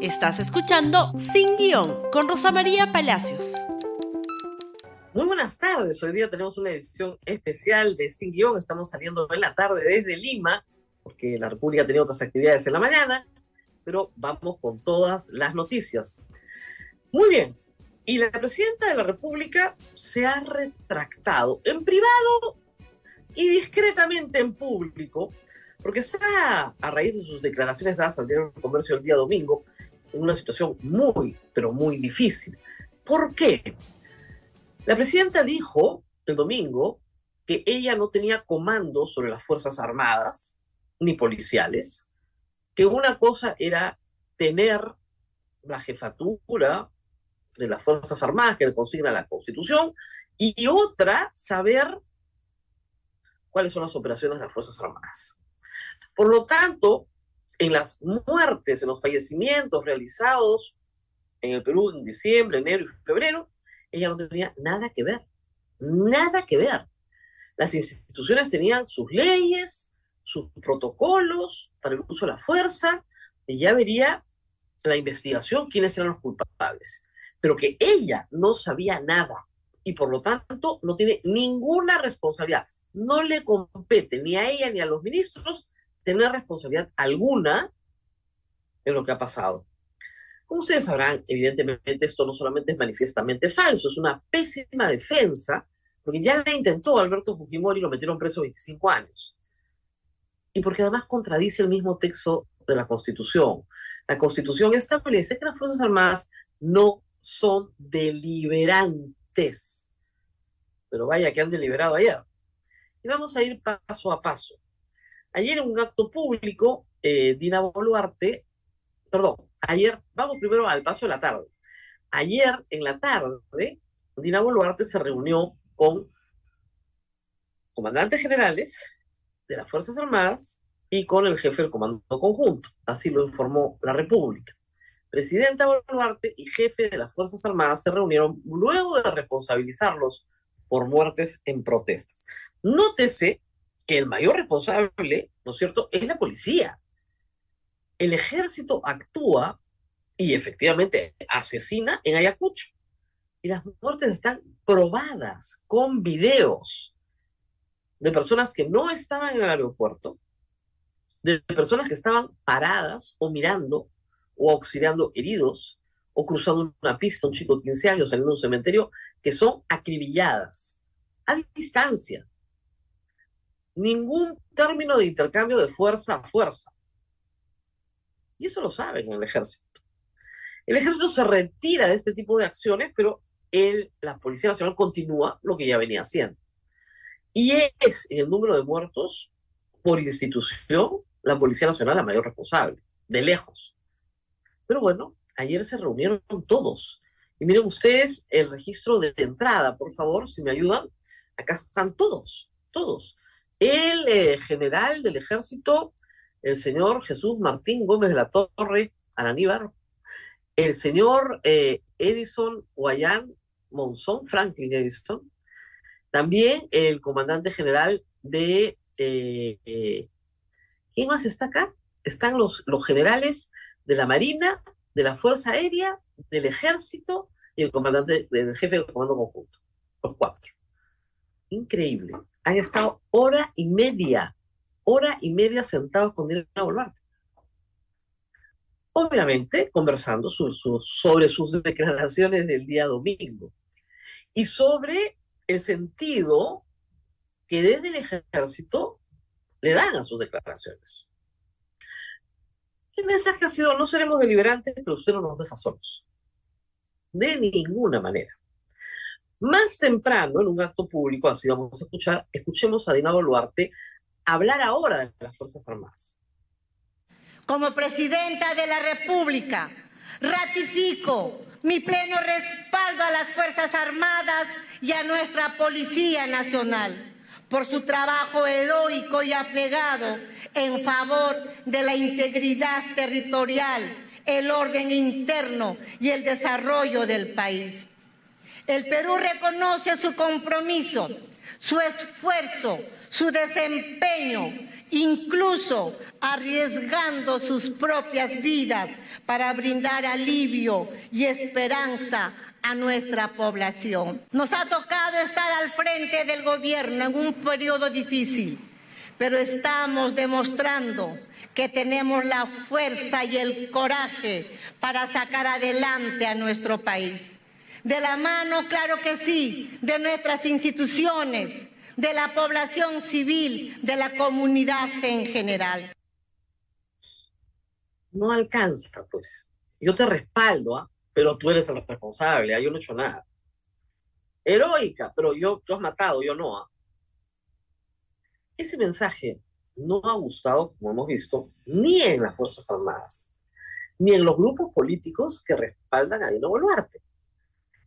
Estás escuchando Sin Guión con Rosa María Palacios. Muy buenas tardes. Hoy día tenemos una edición especial de Sin Guión. Estamos saliendo en la tarde desde Lima, porque la República tenía otras actividades en la mañana, pero vamos con todas las noticias. Muy bien. Y la presidenta de la República se ha retractado en privado y discretamente en público, porque está a raíz de sus declaraciones dadas al diario Comercio el día domingo, en una situación muy, pero muy difícil. ¿Por qué? La presidenta dijo el domingo que ella no tenía comando sobre las Fuerzas Armadas ni policiales, que una cosa era tener la jefatura de las Fuerzas Armadas que le consigna la Constitución y otra saber cuáles son las operaciones de las Fuerzas Armadas. Por lo tanto, en las muertes, en los fallecimientos realizados en el Perú en diciembre, enero y febrero, ella no tenía nada que ver, nada que ver. Las instituciones tenían sus leyes, sus protocolos para el uso de la fuerza, y ya vería la investigación quiénes eran los culpables. Pero que ella no sabía nada y por lo tanto no tiene ninguna responsabilidad. No le compete ni a ella ni a los ministros tener responsabilidad alguna en lo que ha pasado. Como ustedes sabrán, evidentemente esto no solamente es manifiestamente falso, es una pésima defensa, porque ya la intentó Alberto Fujimori y lo metieron preso 25 años. Y porque además contradice el mismo texto de la Constitución. La Constitución establece que las Fuerzas Armadas no son deliberantes. Pero vaya que han deliberado ayer. Y vamos a ir paso a paso. Ayer en un acto público, eh, Dina Boluarte, perdón, ayer, vamos primero al paso de la tarde. Ayer en la tarde, Dina Boluarte se reunió con comandantes generales de las Fuerzas Armadas y con el jefe del Comando Conjunto. Así lo informó la República. Presidenta Boluarte y jefe de las Fuerzas Armadas se reunieron luego de responsabilizarlos por muertes en protestas. Nótese que el mayor responsable, ¿no es cierto?, es la policía. El ejército actúa y efectivamente asesina en Ayacucho. Y las muertes están probadas con videos de personas que no estaban en el aeropuerto, de personas que estaban paradas o mirando o auxiliando heridos o cruzando una pista, un chico de 15 años saliendo de un cementerio, que son acribilladas a distancia ningún término de intercambio de fuerza a fuerza. Y eso lo saben en el ejército. El ejército se retira de este tipo de acciones, pero el, la Policía Nacional continúa lo que ya venía haciendo. Y es en el número de muertos por institución la Policía Nacional la mayor responsable, de lejos. Pero bueno, ayer se reunieron todos. Y miren ustedes el registro de entrada, por favor, si me ayudan. Acá están todos, todos el eh, general del ejército, el señor Jesús Martín Gómez de la Torre Araníbar, el señor eh, Edison Guayán Monzón, Franklin Edison, también el comandante general de... Eh, ¿Quién más está acá? Están los, los generales de la Marina, de la Fuerza Aérea, del Ejército y el comandante, del jefe del Comando Conjunto. Los cuatro. Increíble han estado hora y media, hora y media sentados con Dina Boluarte. Obviamente conversando sobre sus declaraciones del día domingo y sobre el sentido que desde el ejército le dan a sus declaraciones. El mensaje ha sido, no seremos deliberantes, pero usted no nos deja solos. De ninguna manera. Más temprano, en un acto público, así vamos a escuchar, escuchemos a Dina Boluarte hablar ahora de las Fuerzas Armadas. Como presidenta de la República, ratifico mi pleno respaldo a las Fuerzas Armadas y a nuestra Policía Nacional por su trabajo heroico y aplegado en favor de la integridad territorial, el orden interno y el desarrollo del país. El Perú reconoce su compromiso su esfuerzo, su desempeño, incluso arriesgando sus propias vidas para brindar alivio y esperanza a nuestra población. Nos ha tocado estar al frente del gobierno en un periodo difícil, pero estamos demostrando que tenemos la fuerza y el coraje para sacar adelante a nuestro país. De la mano, claro que sí, de nuestras instituciones, de la población civil, de la comunidad en general. No alcanza, pues. Yo te respaldo, ¿ah? pero tú eres el responsable, ¿ah? yo no he hecho nada. Heroica, pero yo, tú has matado, yo no. ¿ah? Ese mensaje no ha gustado, como hemos visto, ni en las Fuerzas Armadas, ni en los grupos políticos que respaldan a Dino Boluarte.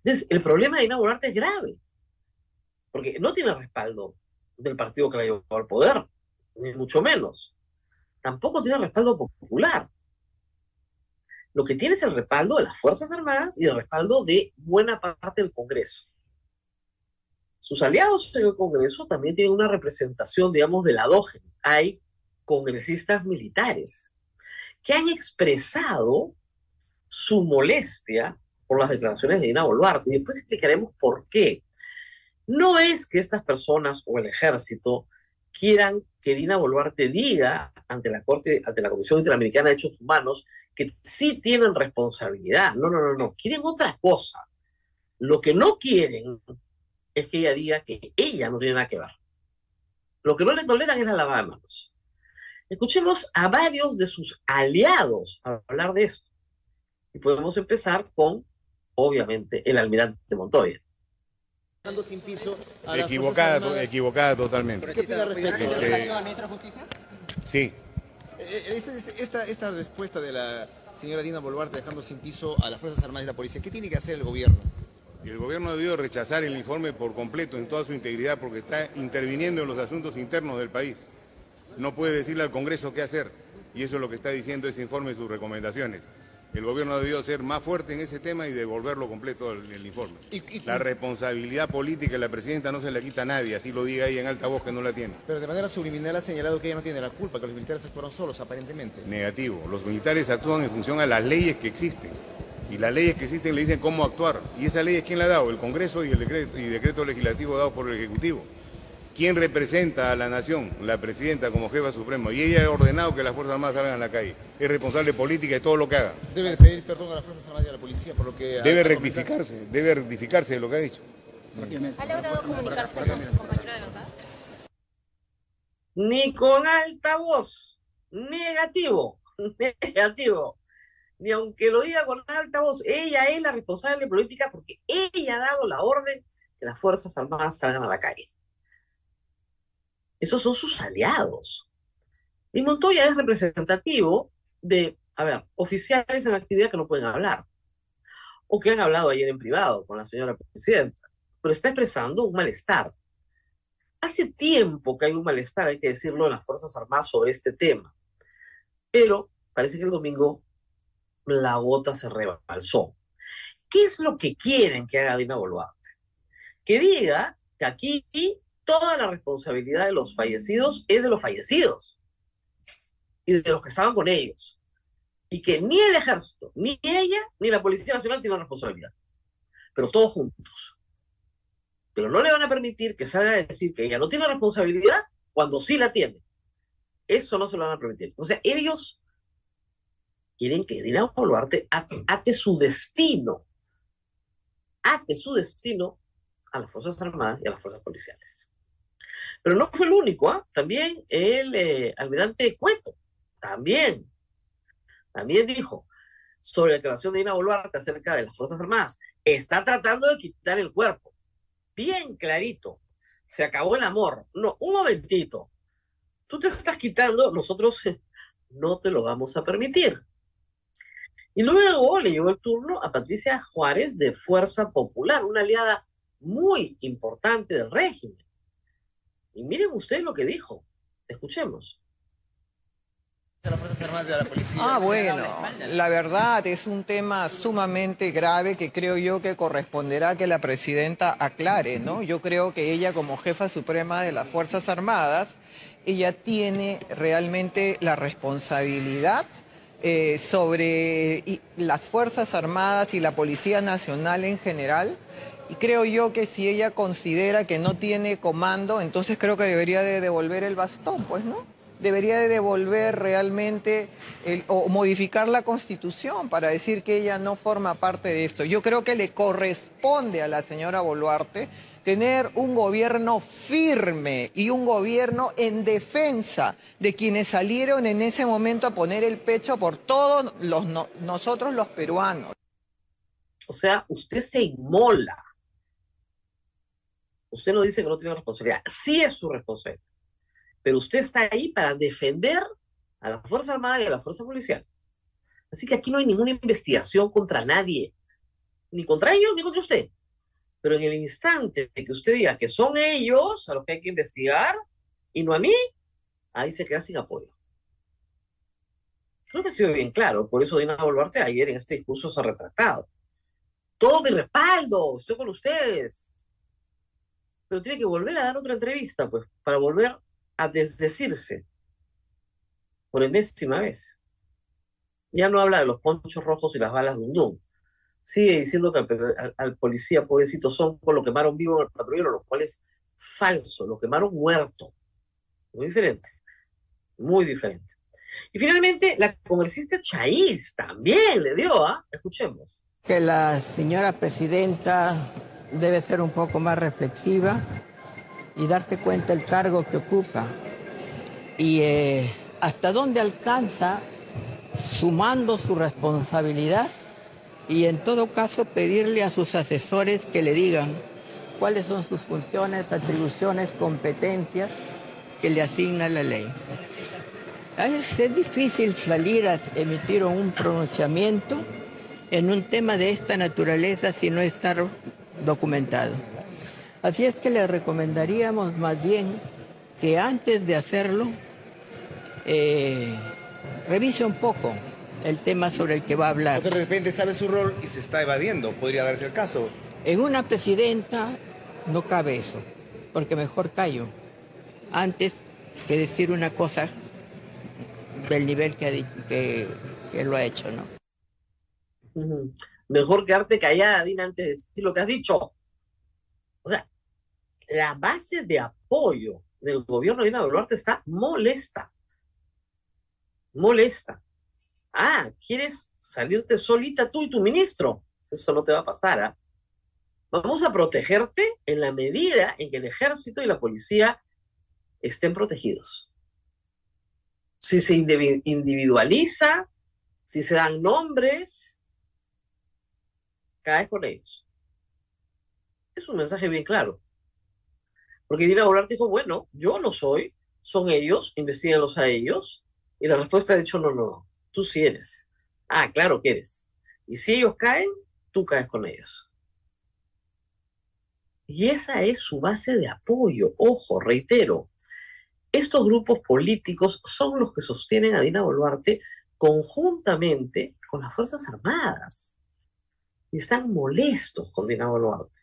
Entonces, el problema de Dina Boluarte es grave, porque no tiene respaldo del partido que la llevó al poder, ni mucho menos. Tampoco tiene respaldo popular. Lo que tiene es el respaldo de las Fuerzas Armadas y el respaldo de buena parte del Congreso. Sus aliados en el Congreso también tienen una representación, digamos, de la DOGEN. Hay congresistas militares que han expresado su molestia por las declaraciones de Dina Boluarte. Y después explicaremos por qué. No es que estas personas o el ejército quieran que Dina Boluarte diga ante la Corte, ante la Comisión Interamericana de Derechos Humanos, que sí tienen responsabilidad. No, no, no, no. Quieren otra cosa. Lo que no quieren es que ella diga que ella no tiene nada que ver. Lo que no le toleran es la lavada de manos. Escuchemos a varios de sus aliados hablar de esto. Y podemos empezar con, obviamente, el almirante Montoya. Equivocada, equivocada totalmente. ¿Qué opina respecto de la ministra de Justicia? Sí. Esta, esta, esta, respuesta de la señora Dina Boluarte dejando sin piso a las Fuerzas Armadas y la Policía, ¿qué tiene que hacer el gobierno? Y el gobierno ha debido rechazar el informe por completo, en toda su integridad, porque está interviniendo en los asuntos internos del país. No puede decirle al Congreso qué hacer, y eso es lo que está diciendo ese informe y sus recomendaciones. El gobierno ha debido ser más fuerte en ese tema y devolverlo completo el, informe. la responsabilidad política de la presidenta no se la quita a nadie, así lo diga ahí en alta voz que no la tiene. Pero de manera subliminal ha señalado que ella no tiene la culpa, que los militares actuaron solos, aparentemente. Negativo. Los militares actúan en función a las leyes que existen y las leyes que existen le dicen cómo actuar. ¿Y esa ley es quién la ha dado? El Congreso y el decreto, y decreto legislativo dado por el Ejecutivo. ¿Quién representa a la nación? La presidenta como jefa suprema. Y ella ha ordenado que las Fuerzas Armadas salgan a la calle. Es responsable política de todo lo que haga. Debe pedir perdón a las Fuerzas Armadas y a la policía por lo que... Debe rectificarse, debe rectificarse de lo que ha dicho. ¿Ha logrado comunicarse con su compañero de verdad? Ni con altavoz. Negativo. Negativo ni aunque lo diga con alta voz, ella es la responsable política porque ella ha dado la orden que las Fuerzas Armadas salgan a la calle. Esos son sus aliados. Y Montoya es representativo de, a ver, oficiales en actividad que no pueden hablar, o que han hablado ayer en privado con la señora presidenta, pero está expresando un malestar. Hace tiempo que hay un malestar, hay que decirlo, en las Fuerzas Armadas sobre este tema, pero parece que el domingo la gota se rebalsó. ¿Qué es lo que quieren que haga Dina Boluarte? Que diga que aquí toda la responsabilidad de los fallecidos es de los fallecidos y de los que estaban con ellos. Y que ni el ejército, ni ella, ni la Policía Nacional tienen responsabilidad. Pero todos juntos. Pero no le van a permitir que salga a decir que ella no tiene responsabilidad cuando sí la tiene. Eso no se lo van a permitir. O sea, ellos quieren que Dina Boluarte ate, su destino, ate su destino a las Fuerzas Armadas y a las Fuerzas Policiales. Pero no fue el único, ¿ah? También el eh, almirante Cueto, también, también dijo sobre la declaración de Dina Boluarte acerca de las Fuerzas Armadas, está tratando de quitar el cuerpo. Bien clarito, se acabó el amor. No, un momentito, tú te estás quitando, nosotros no te lo vamos a permitir. Y luego le llegó el turno a Patricia Juárez de Fuerza Popular, una aliada muy importante del régimen. Y miren ustedes lo que dijo. Escuchemos. las Fuerzas Armadas y a la policía. Ah, bueno, la verdad es un tema sumamente grave que creo yo que corresponderá que la presidenta aclare, ¿no? Yo creo que ella como jefa suprema de las Fuerzas Armadas, ella tiene realmente la responsabilidad eh, sobre las Fuerzas Armadas y la Policía Nacional en general. Y creo yo que si ella considera que no tiene comando, entonces creo que debería de devolver el bastón, pues, ¿no? Debería de devolver realmente o modificar la constitución para decir que ella no forma parte de esto. Yo creo que le corresponde a la señora Boluarte tener un gobierno firme y un gobierno en defensa de quienes salieron en ese momento a poner el pecho por todos los, no- nosotros los peruanos. O sea, usted se inmola. Usted no dice que no tiene responsabilidad. Sí es su responsabilidad. Pero usted está ahí para defender a la Fuerza Armada y a la Fuerza Policial. Así que aquí no hay ninguna investigación contra nadie. Ni contra ellos, ni contra usted. Pero en el instante que usted diga que son ellos a los que hay que investigar y no a mí, ahí se queda sin apoyo. Creo que ha sido bien claro. Por eso Dina Boluarte ayer en este discurso se ha retratado todo mi respaldo, estoy con ustedes. Pero tiene que volver a dar otra entrevista, pues, para volver a desdecirse por enésima vez. Ya no habla de los ponchos rojos y las balas de Undún. Sigue diciendo que al, policía, pobrecito, son con lo quemaron vivo en el patrullero, lo cual es falso, lo quemaron muerto. Muy diferente, muy diferente. Y finalmente, la congresista Chaís también le dio, ¿ah? Escuchemos. que la señora presidenta debe ser un poco más reflexiva y darse cuenta del cargo que ocupa y eh, hasta dónde alcanza sumando su responsabilidad y en todo caso pedirle a sus asesores que le digan cuáles son sus funciones, atribuciones, competencias que le asigna la ley. Es, es difícil salir a emitir un pronunciamiento en un tema de esta naturaleza si no estar documentado. Así es que le recomendaríamos más bien que antes de hacerlo, eh, revise un poco el tema sobre el que va a O hablar. de repente sabe su rol y se está evadiendo. Podría darse el caso. En una presidenta no cabe eso, porque mejor callo antes que decir una cosa del nivel que, ha que, que lo ha hecho, ¿no? Mejor quedarte callada, Dina, antes de decir lo que has dicho. O sea, la base de apoyo del gobierno de Dina Boluarte está molesta. Molesta. Ah, ¿quieres salirte solita tú y tu ministro? Eso no te va a pasar, ¿ah? Vamos a protegerte en la medida en que el ejército y la policía estén protegidos. Si se indivi- individualiza, si se dan nombres, caes con ellos. Es un mensaje bien claro. Porque Dina Boluarte dijo, bueno, yo no soy, son ellos, investiguenlos a ellos. Y la respuesta ha dicho, no, no, no, tú sí eres. Ah, claro que eres. Y si ellos caen, tú caes con ellos. Y esa es su base de apoyo. Ojo, reitero, estos grupos políticos son los que sostienen a Dina Boluarte conjuntamente con las Fuerzas Armadas. Y están molestos con Dina Boluarte.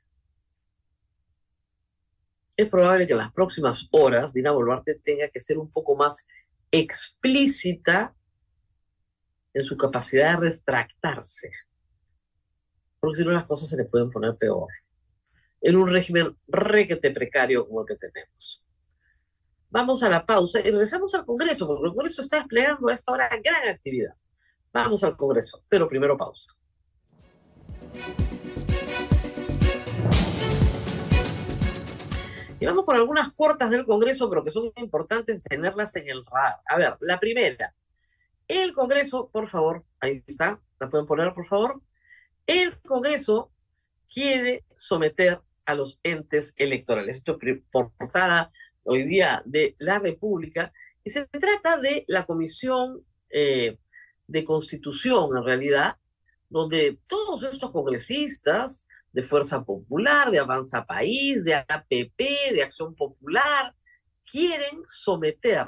Es probable que en las próximas horas Dina Boluarte tenga que ser un poco más explícita en su capacidad de retractarse. Porque si no las cosas se le pueden poner peor. En un régimen requete precario como el que tenemos. Vamos a la pausa y regresamos al Congreso, porque el Congreso está desplegando a esta hora gran actividad. Vamos al Congreso, pero primero pausa. Y vamos con algunas cortas del Congreso, pero que son importantes tenerlas en el radar. A ver, la primera. El Congreso, por favor, ahí está, la pueden poner, por favor. El Congreso quiere someter a los entes electorales. Esto es portada hoy día de la República. Y se trata de la Comisión eh, de Constitución, en realidad, donde todos estos congresistas de Fuerza Popular, de Avanza País, de APP, de Acción Popular, quieren someter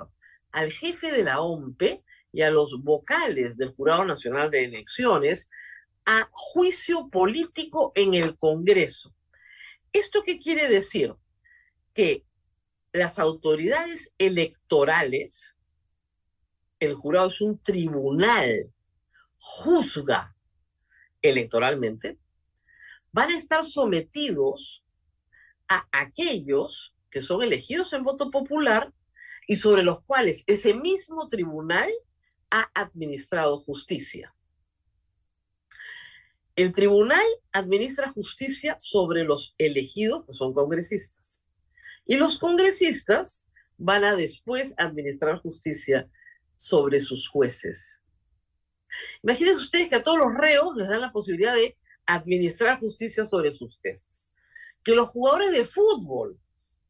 al jefe de la OMPE y a los vocales del Jurado Nacional de Elecciones a juicio político en el Congreso. ¿Esto qué quiere decir? Que las autoridades electorales, el jurado es un tribunal, juzga electoralmente, van a estar sometidos a aquellos que son elegidos en voto popular y sobre los cuales ese mismo tribunal ha administrado justicia. El tribunal administra justicia sobre los elegidos, que son congresistas. Y los congresistas van a después administrar justicia sobre sus jueces. Imagínense ustedes que a todos los reos les dan la posibilidad de administrar justicia sobre sus jueces. Que los jugadores de fútbol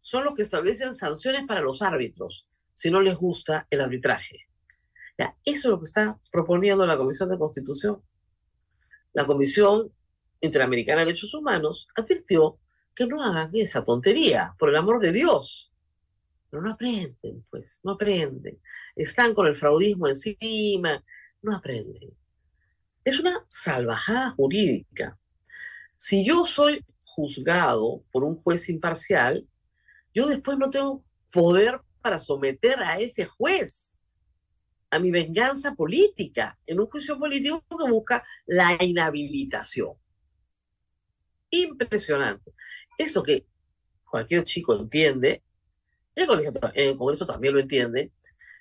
son los que establecen sanciones para los árbitros si no les gusta el arbitraje. Ya, eso es lo que está proponiendo la Comisión de Constitución. La Comisión Interamericana de Derechos Humanos advirtió que no hagan esa tontería, por el amor de Dios. Pero no aprenden, pues, no aprenden. Están con el fraudismo encima, no aprenden. Es una salvajada jurídica. Si yo soy juzgado por un juez imparcial, yo después no tengo poder para someter a ese juez a mi venganza política, en un juicio político que busca la inhabilitación. Impresionante. Eso que cualquier chico entiende, el, el Congreso también lo entiende,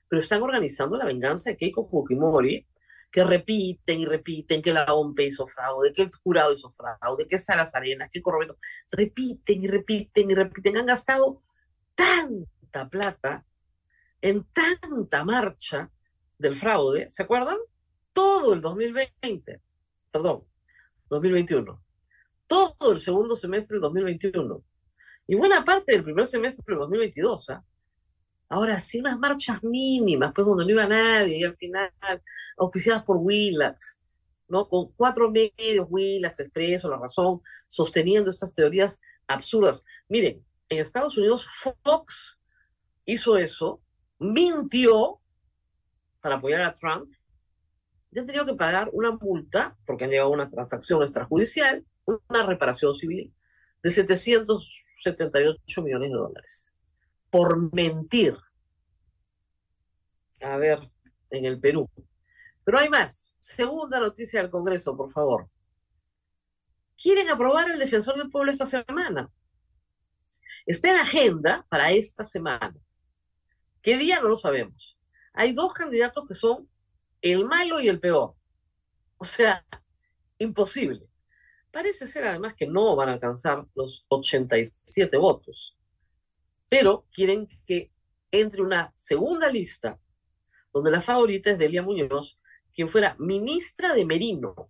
pero están organizando la venganza de Keiko Fujimori, que repiten y repiten que la OMP hizo fraude, que el jurado hizo fraude, que Salas Arenas, que Corrobeto, repiten y repiten y repiten. Han gastado tanta plata en tanta marcha del fraude, ¿se acuerdan? Todo el 2020, perdón, 2021, todo el segundo semestre del 2021 y buena parte del primer semestre del 2022. ¿ah? Ahora sí, unas marchas mínimas, pues donde no iba nadie y al final auspiciadas por Willax, ¿no? Con cuatro medios, Willax, Expreso, La Razón, sosteniendo estas teorías absurdas. Miren, en Estados Unidos Fox hizo eso, mintió para apoyar a Trump, ya han tenido que pagar una multa, porque han llegado a una transacción extrajudicial, una reparación civil de 778 millones de dólares por mentir. A ver, en el Perú. Pero hay más. Segunda noticia del Congreso, por favor. Quieren aprobar el defensor del pueblo esta semana. Está en agenda para esta semana. ¿Qué día? No lo sabemos hay dos candidatos que son el malo y el peor. O sea, imposible. Parece ser además que no van a alcanzar los 87 votos, pero quieren que entre una segunda lista donde la favorita es Delia Muñoz, quien fuera ministra de Merino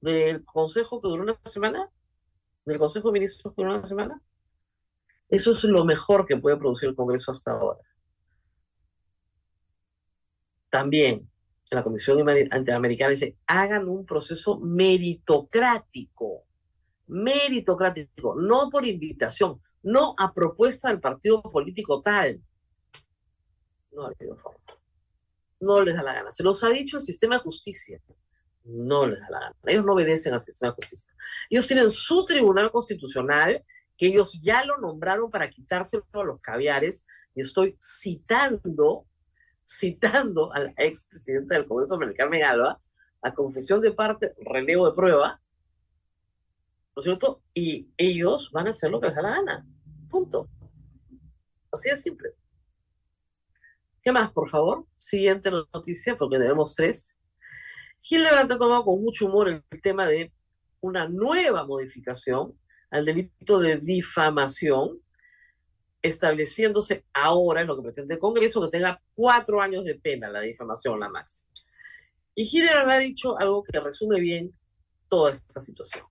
del Consejo que duró una semana, del Consejo de Ministros que duró una semana. Eso es lo mejor que puede producir el Congreso hasta ahora también la Comisión Interamericana dice, hagan un proceso meritocrático, meritocrático, no por invitación, no a propuesta del partido político tal. No ha habido forma. No les da la gana. Se los ha dicho el sistema de justicia. No les da la gana. Ellos no obedecen al sistema de justicia. Ellos tienen su tribunal constitucional, que ellos ya lo nombraron para quitárselo a los caviares, y estoy citando citando a la expresidenta del Congreso, Carmen Alba, a confesión de parte, relevo de prueba, ¿no es cierto? Y ellos van a hacer lo que les da la gana. Punto. Así de simple. ¿Qué más, por favor? Siguiente noticia, porque tenemos tres. Hildebrand ha tomado con mucho humor el tema de una nueva modificación al delito de difamación estableciéndose ahora en lo que pretende el Congreso que tenga cuatro años de pena la difamación, la máxima. Y Hildebrand ha dicho algo que resume bien toda esta situación.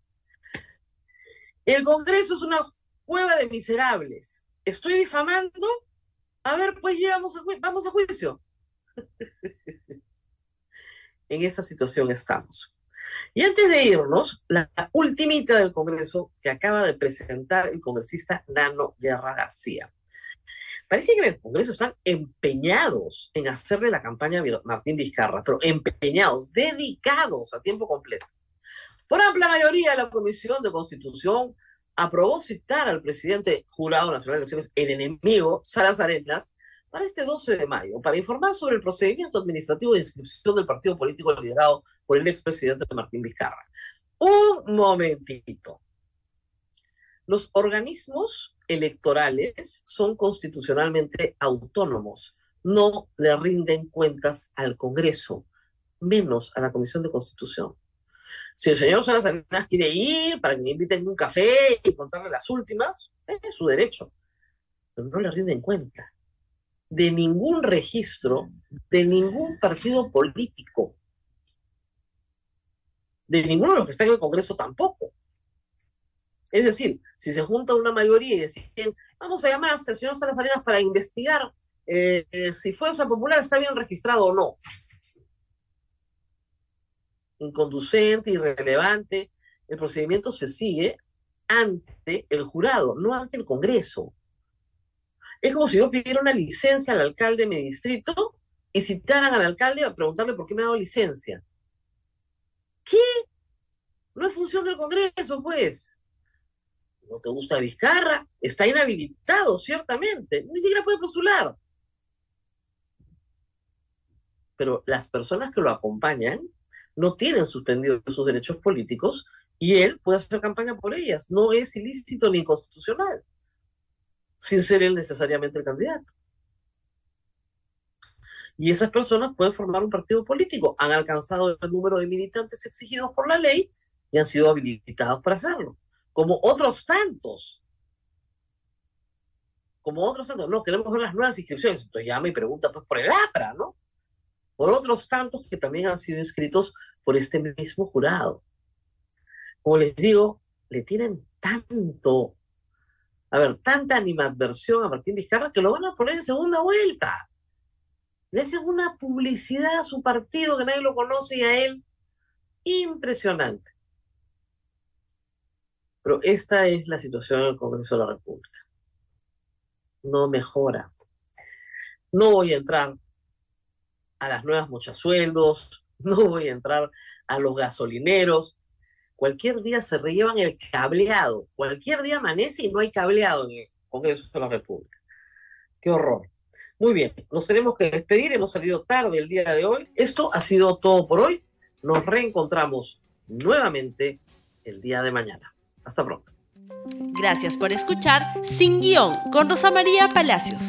El Congreso es una cueva de miserables. Estoy difamando. A ver, pues llegamos a vamos a juicio. en esa situación estamos. Y antes de irnos, la, ultimita del Congreso que acaba de presentar el congresista Nano Guerra García. Parece que en el Congreso están empeñados en hacerle la campaña a Martín Vizcarra, pero empeñados, dedicados a tiempo completo. Por amplia mayoría, la Comisión de Constitución aprobó citar al presidente jurado nacional de elecciones, el enemigo, Salas Arenas, para este 12 de mayo, para informar sobre el procedimiento administrativo de inscripción del partido político liderado por el expresidente Martín Vizcarra. Un momentito. Los organismos electorales son constitucionalmente autónomos, no le rinden cuentas al Congreso, menos a la Comisión de Constitución. Si el señor Salas Arenas quiere ir para que le inviten un café y contarle las últimas, es su derecho, pero no le rinden cuenta de ningún registro de ningún partido político, de ninguno de los que están en el Congreso tampoco. Es decir, si se junta una mayoría y deciden, vamos a llamar al señor Salas Arenas para investigar eh, eh, si Fuerza Popular está bien registrado o no. Inconducente, irrelevante, el procedimiento se sigue ante el jurado, no ante el Congreso. Es como si yo pidiera una licencia al alcalde de mi distrito y citaran al alcalde a preguntarle por qué me ha dado licencia. ¿Qué? No es función del Congreso, pues. ¿No te gusta Vizcarra? Está inhabilitado, ciertamente. Ni siquiera puede postular. Pero las personas que lo acompañan no tienen suspendidos sus derechos políticos y él puede hacer campaña por ellas. No es ilícito ni inconstitucional sin ser él necesariamente el candidato. Y esas personas pueden formar un partido político, han alcanzado el número de militantes exigidos por la ley y han sido habilitados para hacerlo, como otros tantos. Como otros tantos. No, queremos ver las nuevas inscripciones. Entonces llama y pregunta pues, por el APRA, ¿no? Por otros tantos que también han sido inscritos por este mismo jurado. Como les digo, le tienen tanto a ver, tanta animadversión a Martín Vizcarra que lo van a poner en segunda vuelta. Le hacen una publicidad a su partido que nadie lo conoce y a él. Impresionante. Pero esta es la situación en el Congreso de la República. No mejora. No voy a entrar a las nuevas muchos sueldos, no voy a entrar a los gasolineros, Cualquier día se rellevan el cableado. Cualquier día amanece y no hay cableado en el Congreso de la República. Qué horror. Muy bien, nos tenemos que despedir. Hemos salido tarde el día de hoy. Esto ha sido todo por hoy. Nos reencontramos nuevamente el día de mañana. Hasta pronto. Gracias por escuchar Sin Guión con Rosa María Palacios.